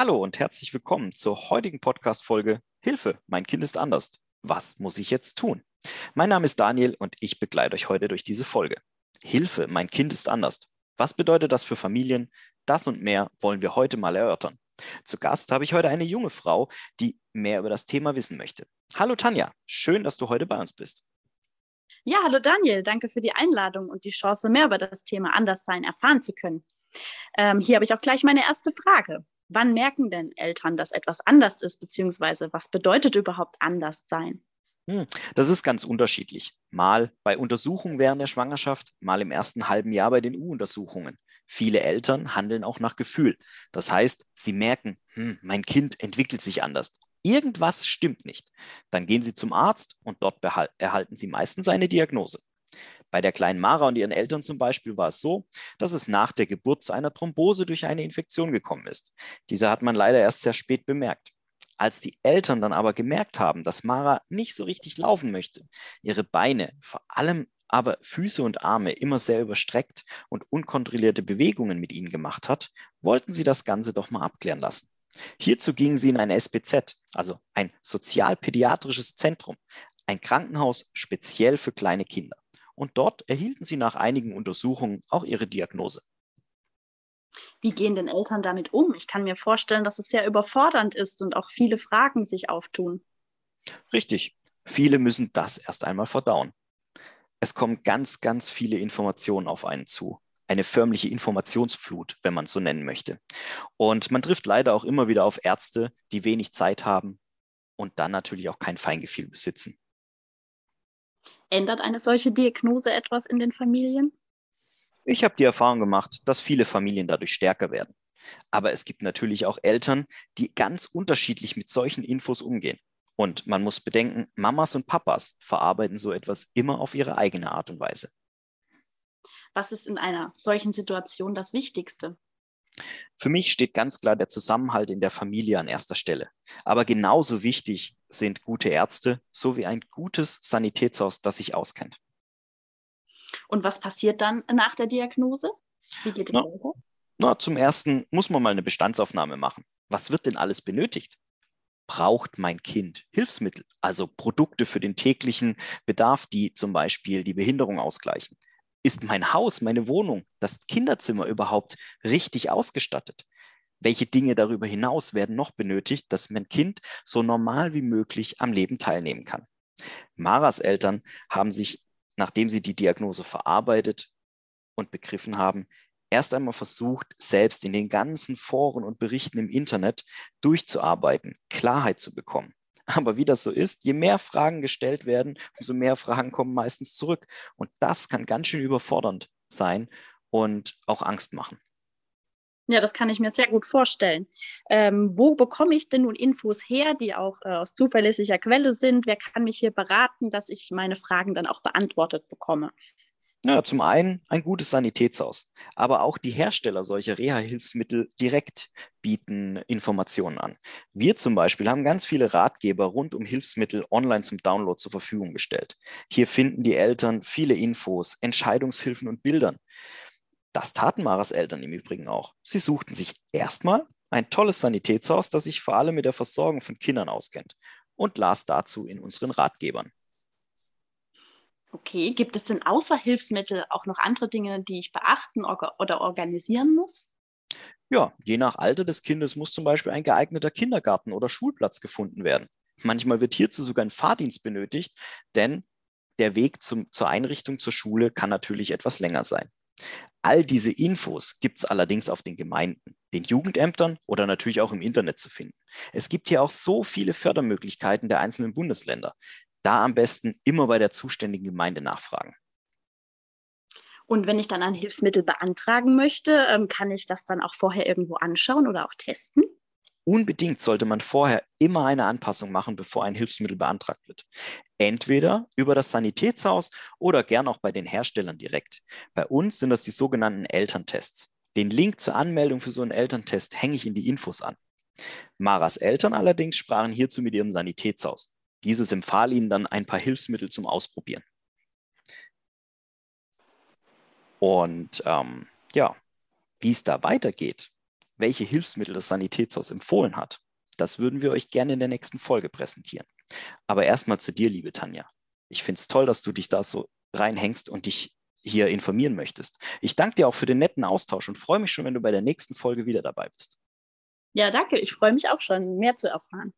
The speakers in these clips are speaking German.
Hallo und herzlich willkommen zur heutigen Podcast-Folge Hilfe, mein Kind ist anders. Was muss ich jetzt tun? Mein Name ist Daniel und ich begleite euch heute durch diese Folge. Hilfe, mein Kind ist anders. Was bedeutet das für Familien? Das und mehr wollen wir heute mal erörtern. Zu Gast habe ich heute eine junge Frau, die mehr über das Thema wissen möchte. Hallo Tanja, schön, dass du heute bei uns bist. Ja, hallo Daniel, danke für die Einladung und die Chance, mehr über das Thema Anderssein erfahren zu können. Ähm, hier habe ich auch gleich meine erste Frage. Wann merken denn Eltern, dass etwas anders ist, beziehungsweise was bedeutet überhaupt anders sein? Hm, das ist ganz unterschiedlich. Mal bei Untersuchungen während der Schwangerschaft, mal im ersten halben Jahr bei den U-Untersuchungen. Viele Eltern handeln auch nach Gefühl. Das heißt, sie merken, hm, mein Kind entwickelt sich anders. Irgendwas stimmt nicht. Dann gehen sie zum Arzt und dort erhalten sie meistens eine Diagnose. Bei der kleinen Mara und ihren Eltern zum Beispiel war es so, dass es nach der Geburt zu einer Thrombose durch eine Infektion gekommen ist. Diese hat man leider erst sehr spät bemerkt. Als die Eltern dann aber gemerkt haben, dass Mara nicht so richtig laufen möchte, ihre Beine, vor allem aber Füße und Arme immer sehr überstreckt und unkontrollierte Bewegungen mit ihnen gemacht hat, wollten sie das Ganze doch mal abklären lassen. Hierzu gingen sie in ein SPZ, also ein sozialpädiatrisches Zentrum, ein Krankenhaus speziell für kleine Kinder und dort erhielten sie nach einigen Untersuchungen auch ihre Diagnose. Wie gehen denn Eltern damit um? Ich kann mir vorstellen, dass es sehr überfordernd ist und auch viele Fragen sich auftun. Richtig, viele müssen das erst einmal verdauen. Es kommen ganz, ganz viele Informationen auf einen zu. Eine förmliche Informationsflut, wenn man so nennen möchte. Und man trifft leider auch immer wieder auf Ärzte, die wenig Zeit haben und dann natürlich auch kein Feingefühl besitzen. Ändert eine solche Diagnose etwas in den Familien? Ich habe die Erfahrung gemacht, dass viele Familien dadurch stärker werden. Aber es gibt natürlich auch Eltern, die ganz unterschiedlich mit solchen Infos umgehen. Und man muss bedenken, Mamas und Papas verarbeiten so etwas immer auf ihre eigene Art und Weise. Was ist in einer solchen Situation das Wichtigste? Für mich steht ganz klar der Zusammenhalt in der Familie an erster Stelle. Aber genauso wichtig sind gute Ärzte sowie ein gutes Sanitätshaus, das sich auskennt. Und was passiert dann nach der Diagnose? Wie geht es weiter? Na, zum ersten muss man mal eine Bestandsaufnahme machen. Was wird denn alles benötigt? Braucht mein Kind Hilfsmittel, also Produkte für den täglichen Bedarf, die zum Beispiel die Behinderung ausgleichen? Ist mein Haus, meine Wohnung, das Kinderzimmer überhaupt richtig ausgestattet? Welche Dinge darüber hinaus werden noch benötigt, dass mein Kind so normal wie möglich am Leben teilnehmen kann? Maras Eltern haben sich, nachdem sie die Diagnose verarbeitet und begriffen haben, erst einmal versucht, selbst in den ganzen Foren und Berichten im Internet durchzuarbeiten, Klarheit zu bekommen. Aber wie das so ist, je mehr Fragen gestellt werden, umso mehr Fragen kommen meistens zurück. Und das kann ganz schön überfordernd sein und auch Angst machen. Ja, das kann ich mir sehr gut vorstellen. Ähm, wo bekomme ich denn nun Infos her, die auch äh, aus zuverlässiger Quelle sind? Wer kann mich hier beraten, dass ich meine Fragen dann auch beantwortet bekomme? Ja, zum einen ein gutes Sanitätshaus, aber auch die Hersteller solcher Reha-Hilfsmittel direkt bieten Informationen an. Wir zum Beispiel haben ganz viele Ratgeber rund um Hilfsmittel online zum Download zur Verfügung gestellt. Hier finden die Eltern viele Infos, Entscheidungshilfen und Bildern. Das taten Maras Eltern im Übrigen auch. Sie suchten sich erstmal ein tolles Sanitätshaus, das sich vor allem mit der Versorgung von Kindern auskennt und las dazu in unseren Ratgebern. Okay, gibt es denn außer Hilfsmittel auch noch andere Dinge, die ich beachten oder organisieren muss? Ja, je nach Alter des Kindes muss zum Beispiel ein geeigneter Kindergarten oder Schulplatz gefunden werden. Manchmal wird hierzu sogar ein Fahrdienst benötigt, denn der Weg zum, zur Einrichtung zur Schule kann natürlich etwas länger sein. All diese Infos gibt es allerdings auf den Gemeinden, den Jugendämtern oder natürlich auch im Internet zu finden. Es gibt hier auch so viele Fördermöglichkeiten der einzelnen Bundesländer da am besten immer bei der zuständigen Gemeinde nachfragen. Und wenn ich dann ein Hilfsmittel beantragen möchte, ähm, kann ich das dann auch vorher irgendwo anschauen oder auch testen? Unbedingt sollte man vorher immer eine Anpassung machen, bevor ein Hilfsmittel beantragt wird. Entweder über das Sanitätshaus oder gern auch bei den Herstellern direkt. Bei uns sind das die sogenannten Elterntests. Den Link zur Anmeldung für so einen Elterntest hänge ich in die Infos an. Maras Eltern allerdings sprachen hierzu mit ihrem Sanitätshaus. Dieses empfahl ihnen dann ein paar Hilfsmittel zum Ausprobieren. Und ähm, ja, wie es da weitergeht, welche Hilfsmittel das Sanitätshaus empfohlen hat, das würden wir euch gerne in der nächsten Folge präsentieren. Aber erstmal zu dir, liebe Tanja. Ich finde es toll, dass du dich da so reinhängst und dich hier informieren möchtest. Ich danke dir auch für den netten Austausch und freue mich schon, wenn du bei der nächsten Folge wieder dabei bist. Ja, danke. Ich freue mich auch schon, mehr zu erfahren.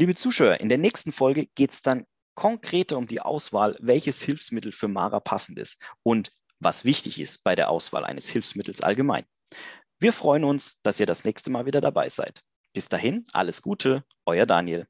Liebe Zuschauer, in der nächsten Folge geht es dann konkreter um die Auswahl, welches Hilfsmittel für Mara passend ist und was wichtig ist bei der Auswahl eines Hilfsmittels allgemein. Wir freuen uns, dass ihr das nächste Mal wieder dabei seid. Bis dahin, alles Gute, euer Daniel.